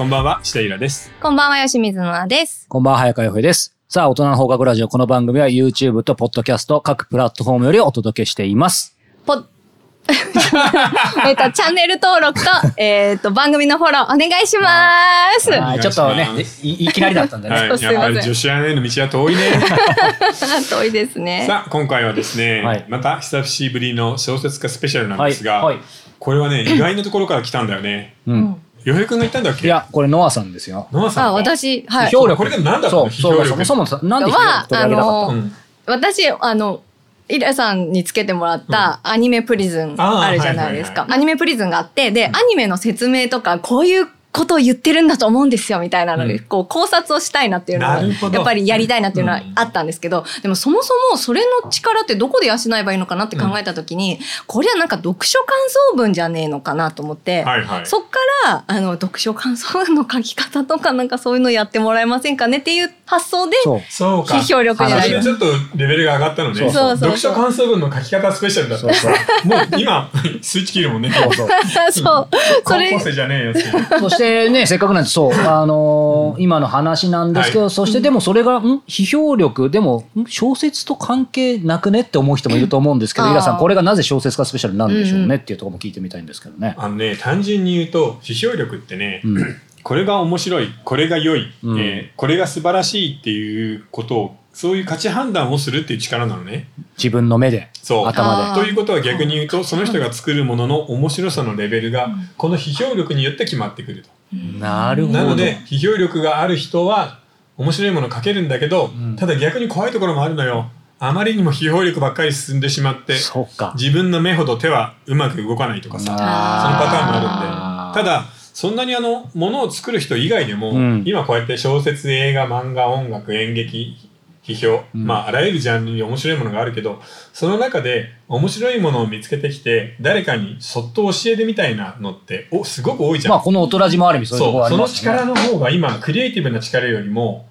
こんばんは、下平です。こんばんは、吉水のなです。こんばんは、早川洋平です。さあ、大人の放課後ラジオ。この番組は YouTube と Podcast 各プラットフォームよりお届けしています。ぽ、えっと、チャンネル登録と、えっと、番組のフォローお願いします。はい、ちょっとねお願いします、いいきなりだったんでね。はい、そうすいませんやっぱり女子アナへの道は遠いね。遠いですね。さあ、今回はですね、はいまた久しぶりの小説家スペシャルなんですが、はいはいこれはね、意外なところから来たんだよね。うん。洋平くんが言ったんだっけ？いや、これノアさんですよ。あ、ノアさんか。私、はい。これでも何だったの？そう、そう、そもそもさ、なんで批評力取り上げなかった？のうん。私、あの、イラさんにつけてもらったアニメプリズンあるじゃないですか。はいアニメプリズンがあって、で、アニメの説明とか、こういうことを言ってるんだと思うんですよ、みたいなので、うん。こう考察をしたいなっていうのなるほど。をやっぱりやりたいなっていうのはうん。あったんですけど、でもそもそもそれの力ってどこで養えばいいのかなって考えた時に、これはなんか読書感想文じゃねえのかなと思って、はいはい。そっからあの読書感想文の書き方とかなんかそういうのやってもらえませんかねっていう発想でそう。そうか。批評力じゃないそれでちょっとレベルが上がったのね。そうそうそう読書感想文の書き方スペシャルだったからさ、もう今、スイッチ切るもんね。そうそう。そうそれ高校生じゃねえよ。そしてね、せっかくなんで、そう、あのー今の話なんですけど、はそしてでもそれが、ん？批評力、でも、ん？小説と関係なくねって思う人もいると思うんですけど、イラさん、これがなぜ小説家スペシャルなんでしょううんうんねっていうところも聞いてみたいんですけどね。あのね、単純に言うと、批評力ってね、うんこれが面白い、これが良い、うんえーこれが素晴らしいっていうことを、そういう価値判断をするっていう力なのね。自分の目で、そう。頭あーということは逆に言うと、その人が作るものの面白さのレベルが、この批評力によって決まってくると。で。なるほど。なので、批評力がある人は、面白いもの書けるんだけど、うんただ逆に怖いところもあるのよ。あまりにも批評力ばっかり進んでしまって、そうか。自分の目ほど手はうまく動かないとかさ、そのあパターンもあるんで。ただ、そんなにあの、ものを作る人以外でも、うん今こうやって小説、映画、漫画、音楽、演劇、批評、うんまあ、あらゆるジャンルに面白いものがあるけど、その中で面白いものを見つけてきて、誰かにそっと教えてみたいなのって、お、すごく多いじゃん。まあ、この大人じもある意味そういうところそう、あそのりますよね。力の方が今、クリエイティブな力よりも、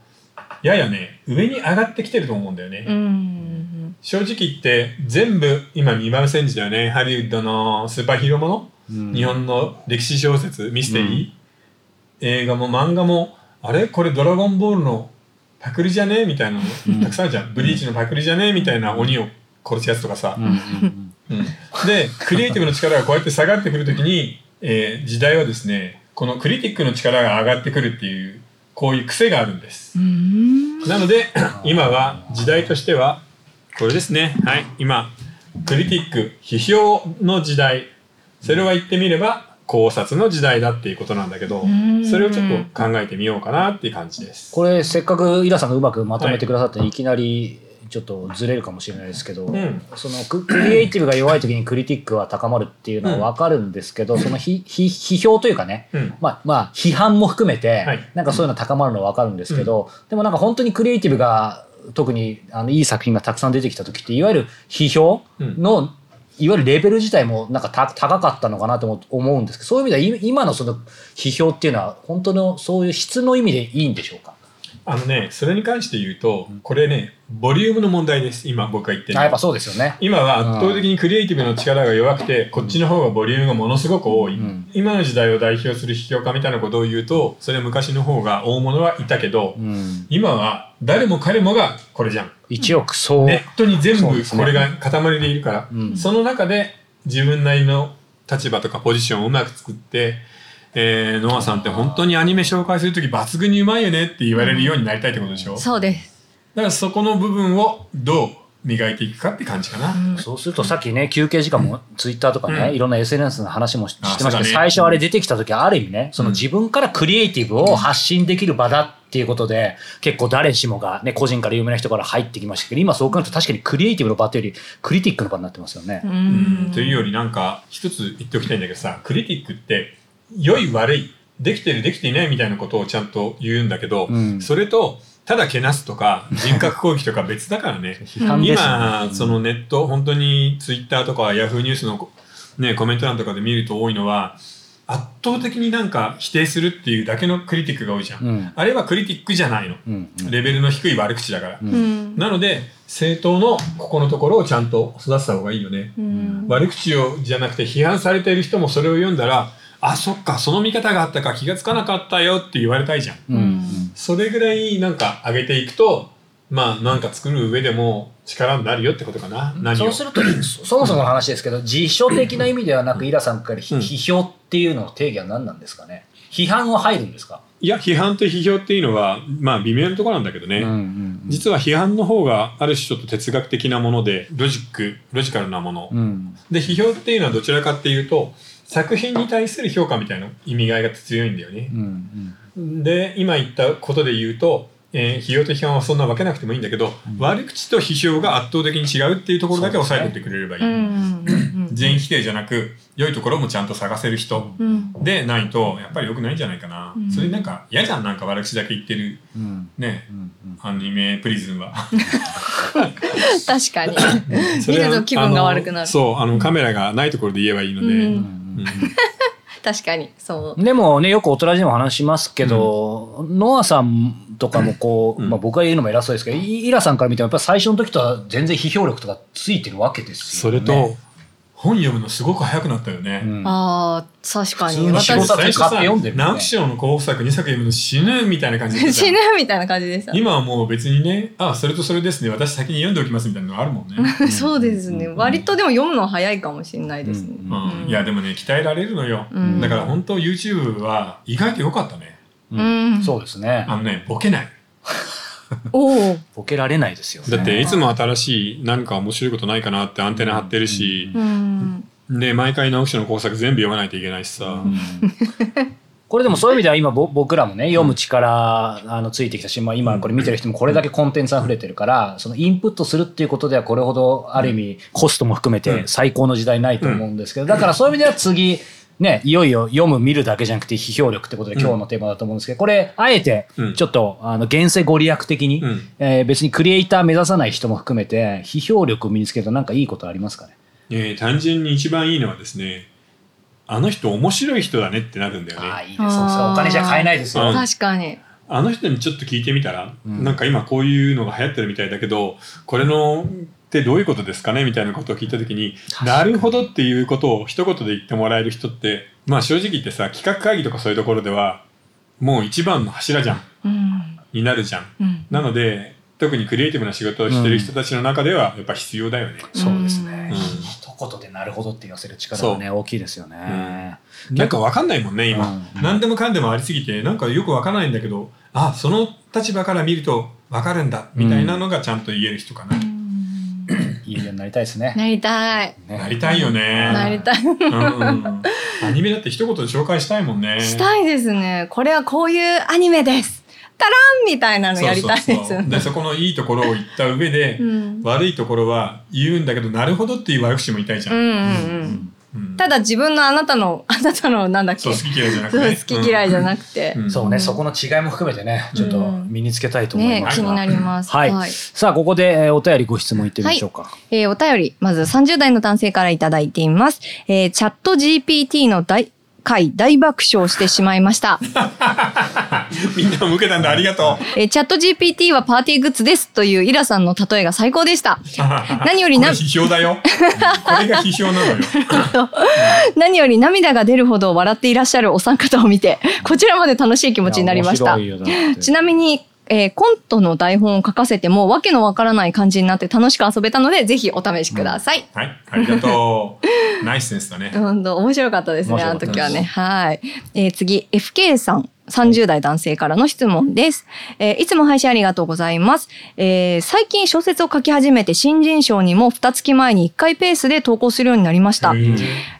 ややね、上に上がってきてると思うんだよね。うん正直言って、全部今2番煎じだよね。ハリウッドのスーパーヒーローもの、うん日本の歴史小説、ミステリー、映画も漫画も、あれ？これドラゴンボールのパクリじゃね？みたいなの、たくさんあるじゃん。ブリーチのパクリじゃね？みたいな鬼を殺すやつとかさ。で、クリエイティブの力がこうやって下がってくるときに、えー時代はですね、このクリティックの力が上がってくるっていう、こういう癖があるんです。うんなので、今は時代としては、これですね。はい。今、クリティック、批評の時代。それは言ってみれば、考察の時代だっていうことなんだけどん、それをちょっと考えてみようかなっていう感じです。これ、せっかくイラさんがうまくまとめてくださって、いきなりちょっとずれるかもしれないですけど、ん。そのククリエイティブが弱い時にクリティックは高まるっていうのは分かるんですけど、そのひひ批評というかね、うん。まあ、まあ、批判も含めて、はい。なんかそういうの高まるのは分かるんですけど、でもなんか本当にクリエイティブが特にあのいい作品がたくさん出てきた時っていわゆる批評の、いわゆるレベル自体もなんか高かったのかなと思うんですけどそういう意味では今のその批評っていうのは本当のそういう質の意味でいいんでしょうか？あのね、それに関して言うと、これね、ボリュームの問題です。今僕が言ってるやっぱそうですよね。今は圧倒的にクリエイティブの力が弱くて、こっちの方がボリュームがものすごく多い、ん。今の時代を代表する批評家みたいなことを言うとそれは昔の方が大物はいたけど、うん、今は誰も彼もがこれじゃん。一億総、ネットに全部これが塊でいるから。うん。その中で自分なりの立場とかポジションをうまく作って、えー、ノアさんって本当にアニメ紹介する時抜群にうまいよねって言われるようになりたいってことでしょ、だそうです。からそこの部分をどう磨いていくかって感じかな、そうするとさっきね休憩時間もツイッターとかね、うん。いろんな SNS の話もしてましたけど、ね。最初あれ出てきた時ある意味ねその自分からクリエイティブを発信できる場だっていうことで、結構誰しもがね個人から有名な人から入ってきましたけど今そう考えると確かにクリエイティブの場というよりクリティックの場になってますよね。うん。というよりなんか一つ言っておきたいんだけどさクリティックって良い悪いできてるできていないみたいなことをちゃんと言うんだけど、うん。それとただけなすとか 人格攻撃とか別だからね。今そのネット本当にツイッターとかヤフーニュースの、ね、コメント欄とかで見ると多いのは圧倒的になんか否定するっていうだけのクリティックが多いじゃん、うん。あれはクリティックじゃないの。うん。うん。レベルの低い悪口だから、うんうん。なので正当のここのところをちゃんと育てた方がいいよね、うん。悪口をじゃなくて批判されている人もそれを読んだらあそっかその見方があったか気がつかなかったよって言われたいじゃん。うん。うん。それぐらいなんか上げていくとまあなんか作る上でも力になるよってことかな。何を。そうするとそ そもそもの話ですけど辞書的な意味ではなくイラさんから批評っていうのの定義は何なんですかね。批判は入るんですか、いや批判と批評っていうのはまあ微妙なところなんだけどね、うんうん。実は批判の方がある種ちょっと哲学的なものでロジックロジカルなもの、うん。で批評っていうのはどちらかっていうと作品に対する評価みたいな意味合いが強いんだよね。う。んで今言ったことで言うと、えー批評と批判はそんな分けなくてもいいんだけど、悪口と批評が圧倒的に違うっていうところだけ押さえておいてくれればいい。うんうんうん全否定じゃなく良いところもちゃんと探せる人。うん。でないとやっぱり良くないんじゃないかな。うん。それなんか嫌じゃんなんか悪口だけ言ってる。うん。ね。うんうん。アニメプリズンは。確かに。見ると気分が悪くなる。そうあのカメラがないところで言えばいいので。うん。う ん確かにそう。でもねよく大人でも話しますけど、ノアさんとかもこう、うん。まあ、僕が言うのも偉そうですけどイイラさんから見てもやっぱり最初の時とは全然批評力とかついてるわけですよね。それと本読むのすごく早くなったよね。うん。あー確かに。普通の仕事私だって買って読んでるね。直木賞の候補作2作読むの死ぬみたいな感じで 死ぬみたいな感じでした。今はもう別にねあそれとそれですね。私先に読んでおきますみたいなのがあるもんね、そうですね。割とでも読むの早いかもしれないですね。うん。うん。いやでもね鍛えられるのよ、うん。だから本当 YouTube は意外と良かったね。うん。そうですね。あのねボケないボケられないですよね。だっていつも新しい何か面白いことないかなってアンテナ張ってるし、うん。で毎回直木賞の工作全部読まないといけないしさ、うん。これでもそういう意味では今ぼ僕らもね読む力あのついてきたし、まあ、今これ見てる人もこれだけコンテンツ溢れてるからそのインプットするっていうことではこれほどある意味コストも含めて最高の時代ないと思うんですけどだからそういう意味では次ねいよいよ読む見るだけじゃなくて批評力ってことで今日のテーマだと思うんですけどこれあえてうん。ちょっとあの現世ご利益的に、うん。えー別にクリエイター目指さない人も含めて批評力を身につけるとなんかいいことありますかね？えー単純に一番いいのはですねあの人面白い人だねってなるんだよね。ああいいですそうお金じゃ買えないですよ。うん。確かに。あの人にちょっと聞いてみたら、うん。なんか今こういうのが流行ってるみたいだけどこれのってどういうことですかね？みたいなことを聞いた時になるほどっていうことを一言で言ってもらえる人ってまあ正直言ってさ企画会議とかそういうところではもう一番の柱じゃん。うん。になるじゃん。うん。なので特にクリエイティブな仕事をしてる人たちの中ではやっぱ必要だよね。そうですね。うん。一言でなるほどって言わせる力はね大きいですよね。なんかわかんないもんね今、うん。何でもかんでもありすぎてなんかよくわからないんだけどあその立場から見るとわかるんだみたいなのがちゃんと言える人かな、いいようになりたいですね。なりたい。ねなりたいよね。なりたい。うん。うんアニメだって一言で紹介したいもんね。したいですね。これはこういうアニメです。タランみたいなのやりたいそうですそうそうでそこのいいところを言った上で、うん。悪いところは言うんだけどなるほどっていう悪口も言いたいじゃ、うんんうん。うんうんただ自分のあなたの あなたのなんだっけ？そう好き嫌いじゃなくて、ね、好き嫌いじゃなくて、うん。そうね、うんそこの違いも含めてね、ちょっと身につけたいと思います。気になります。はい。さあ、ここで、えーお便りご質問いってみましょうか。えーお便り、まず30代の男性からいただいています。えーチャット GPT の大、回大爆笑してしまいました。みんな向けたんだありがとえーチャット GPT はパーティーグッズですというイラさんの例えが最高でした。う 何よりなこれ批評だよこれが批評なのよ 何より涙が出るほど笑っていらっしゃるお三方を見て、こちらまで楽しい気持ちになりましたちなみに、えーコントの台本を書かせてもわけのわからない感じになって楽しく遊べたので、ぜひお試しください。はいありがとうナイスセンスだねうんと、面白かったですね、あの時はね。はい。えー次、FK さん。30代男性からの質問です。えーいつも配信ありがとうございます。えー最近小説を書き始めて新人賞にも2月前に1回ペースで投稿するようになりました。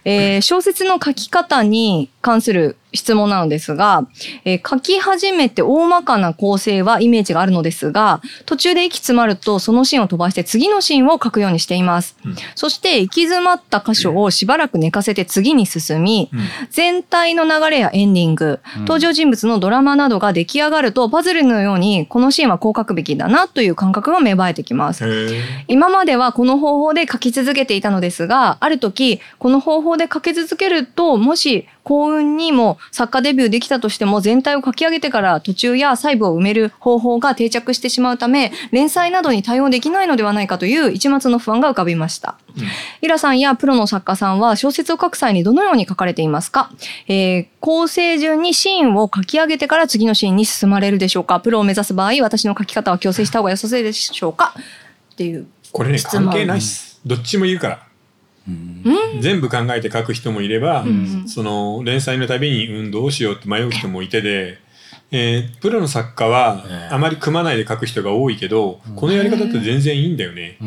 えー小説の書き方に関する質問なのですが、えー書き始めて大まかな構成はイメージがあるのですが、途中で息詰まるとそのシーンを飛ばして次のシーンを書くようにしています。うんそして行き詰まった箇所をしばらく寝かせて次に進み、うん全体の流れやエンディング、うん登場人物のドラマなどが出来上がるとパズルのようにこのシーンはこう書くべきだなという感覚が芽生えてきます。今まではこの方法で書き続けていたのですが、ある時、この方法で書き続けると、もし幸運にも作家デビューできたとしても全体を書き上げてから途中や細部を埋める方法が定着してしまうため連載などに対応できないのではないかという一末の不安が浮かびました。イラさんやプロの作家さんは小説を書く際にどのように書かれていますか、えー構成順にシーンを書き上げてから次のシーンに進まれるでしょうか？プロを目指す場合私の書き方は強制した方が良さそうでしょうか？っていうこれね関係ないっす。どっちもいるから全部考えて書く人もいれば、ん。その連載のたびに運動をしようって迷う人もいてで、えープロの作家はええ。あまり組まないで書く人が多いけど、このやり方って全然いいんだよね、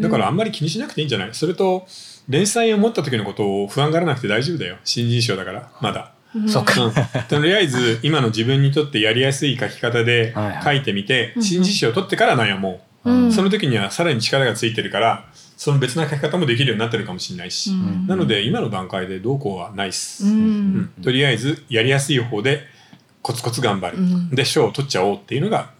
だからあんまり気にしなくていいんじゃない？それと連載を持った時のことを不安がらなくて大丈夫だよ。新人賞だからまだ。そっか。うん。とりあえず今の自分にとってやりやすい書き方ではいはい。書いてみて、新人賞を取ってから悩もう、うん。その時にはさらに力がついてるからその別な書き方もできるようになってるかもしれないし、うん。なので今の段階でどうこうはないっす、ううん。ん。とりあえずやりやすい方でコツコツ頑張る、うん。で賞を取っちゃおうっていうのが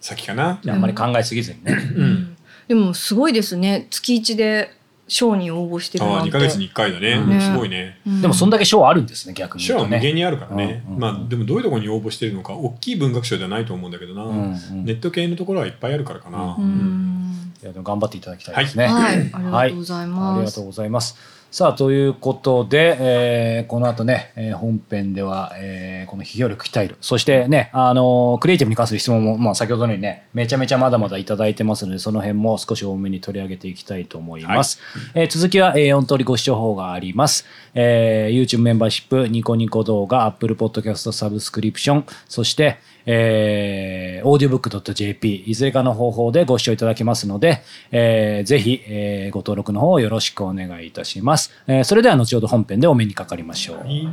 先かな、ああんまり考えすぎずにね。うん。でもすごいですね。月一で賞に応募してるああなんて。2ヶ月に1回だね、うんすごいね。うん。でもそんだけ賞あるんですね、逆に賞は。無限にあるからね、うん。うんまあでもどういうところに応募してるのか大きい文学賞じゃないと思うんだけどな、うんうん。ネット系のところはいっぱいあるからかな、ううんいやでも頑張っていただきたいですね。はい、ありがとうございあります。がとうございます。さあ、ということで、えーこの後ね、えー本編では、えーこの批評力鍛える。そしてね、あのークリエイティブに関する質問も、まあ、先ほどのようにね、めちゃめちゃまだまだいただいてますので、その辺も少し多めに取り上げていきたいと思います。えー続きは、えー、4通りご視聴法があります。えー YouTube メンバーシップ、ニコニコ動画、Apple Podcast サブスクリプション、そして、えー、audiobook.jp、いずれかの方法でご視聴いただけますので、えーぜひ、えーご登録の方よろしくお願いいたします。えーそれでは後ほど本編でお目にかかりましょう。はい